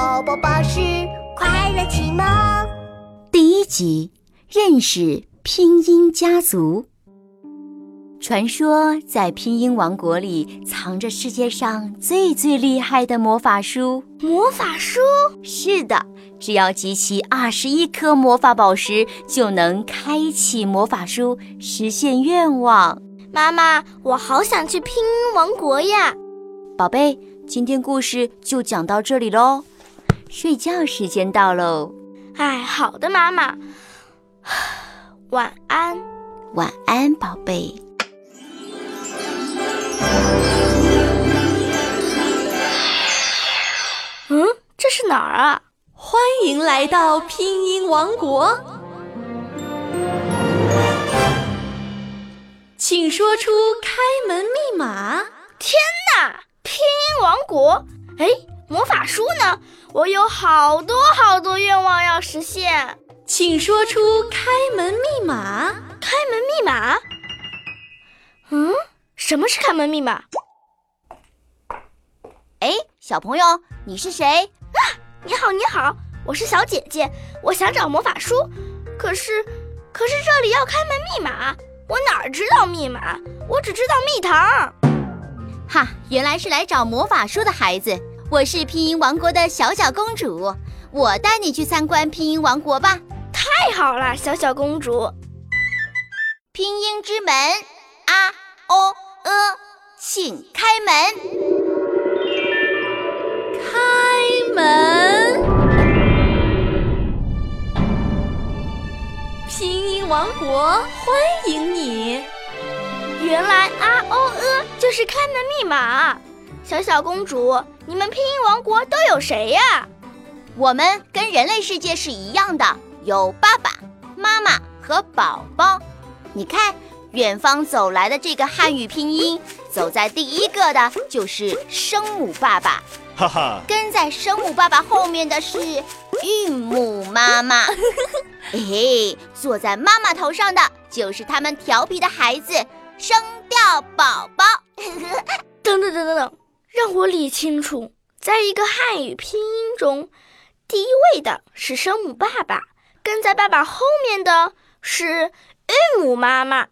宝宝巴士快乐启蒙第一集：认识拼音家族。传说在拼音王国里藏着世界上最最厉害的魔法书。魔法书？是的，只要集齐二十一颗魔法宝石，就能开启魔法书，实现愿望。妈妈，我好想去拼音王国呀！宝贝，今天故事就讲到这里喽，睡觉时间到喽。哎，好的，妈妈，晚安，晚安，宝贝。嗯，这是哪儿啊？欢迎来到拼音王国，请说出开门密码。我有好多好多愿望要实现，请说出开门密码。开门密码？嗯，什么是开门密码？哎，小朋友，你是谁？啊，你好，你好，我是小姐姐，我想找魔法书，可是，可是这里要开门密码，我哪知道密码？我只知道蜜糖。哈，原来是来找魔法书的孩子。我是拼音王国的小小公主，我带你去参观拼音王国吧。太好了，小小公主。拼音之门啊哦呃请开门。开门！拼音王国欢迎你。原来啊哦呃就是开门密码。小小公主，你们拼音王国都有谁呀？我们跟人类世界是一样的，有爸爸妈妈和宝宝。你看，远方走来的这个汉语拼音，走在第一个的就是声母爸爸。哈哈，跟在声母爸爸后面的是韵母妈妈，嘿嘿，坐在妈妈头上的就是他们调皮的孩子声调宝宝。等等等等等，让我理清楚，在一个汉语拼音中，第一位的是声母爸爸，跟在爸爸后面的是韵母妈妈，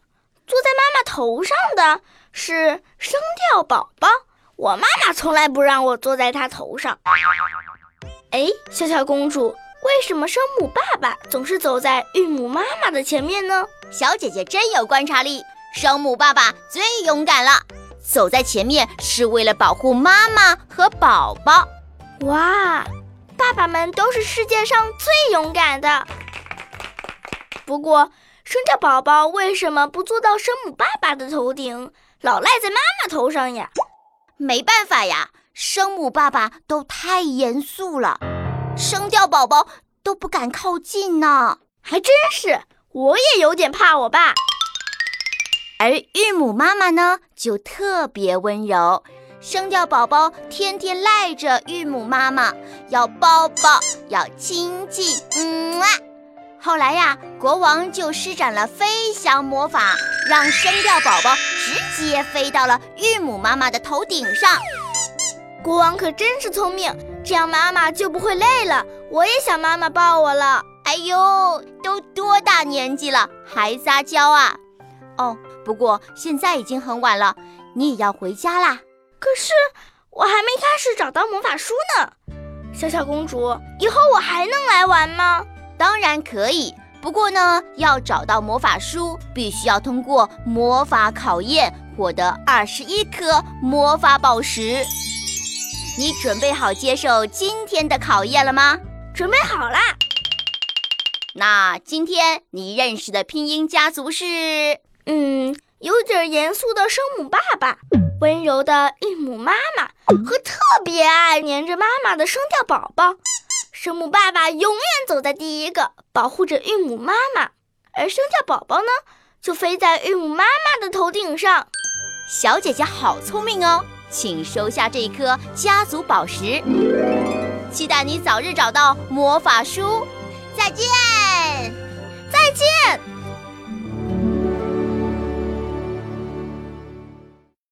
坐在妈妈头上的是声调宝宝。我妈妈从来不让我坐在她头上。哎，小小公主，为什么声母爸爸总是走在韵母妈妈的前面呢？小姐姐真有观察力，声母爸爸最勇敢了，走在前面是为了保护妈妈和宝宝。哇，爸爸们都是世界上最勇敢的。不过，生着宝宝为什么不坐到生母爸爸的头顶，老赖在妈妈头上呀？没办法呀，生母爸爸都太严肃了，生掉宝宝都不敢靠近呢。还真是，我也有点怕我爸。而韵母妈妈呢，就特别温柔，声调宝宝天天赖着韵母妈妈，要抱抱，要亲亲，嗯啊。后来呀，国王就施展了飞翔魔法，让声调宝宝直接飞到了韵母妈妈的头顶上。国王可真是聪明，这样妈妈就不会累了。我也想妈妈抱我了。哎呦，都多大年纪了，还撒娇啊？哦，不过现在已经很晚了，你也要回家啦。可是我还没开始找到魔法书呢。小小公主，以后我还能来玩吗？当然可以，不过呢，要找到魔法书，必须要通过魔法考验，获得二十一颗魔法宝石。你准备好接受今天的考验了吗？准备好啦。那今天你认识的拼音家族是，嗯，有点严肃的声母爸爸，温柔的韵母妈妈，和特别爱黏着妈妈的声调宝宝。声母爸爸永远走在第一个，保护着韵母妈妈，而声调宝宝呢，就飞在韵母妈妈的头顶上。小姐姐好聪明哦，请收下这颗家族宝石，期待你早日找到魔法书。再见，再见。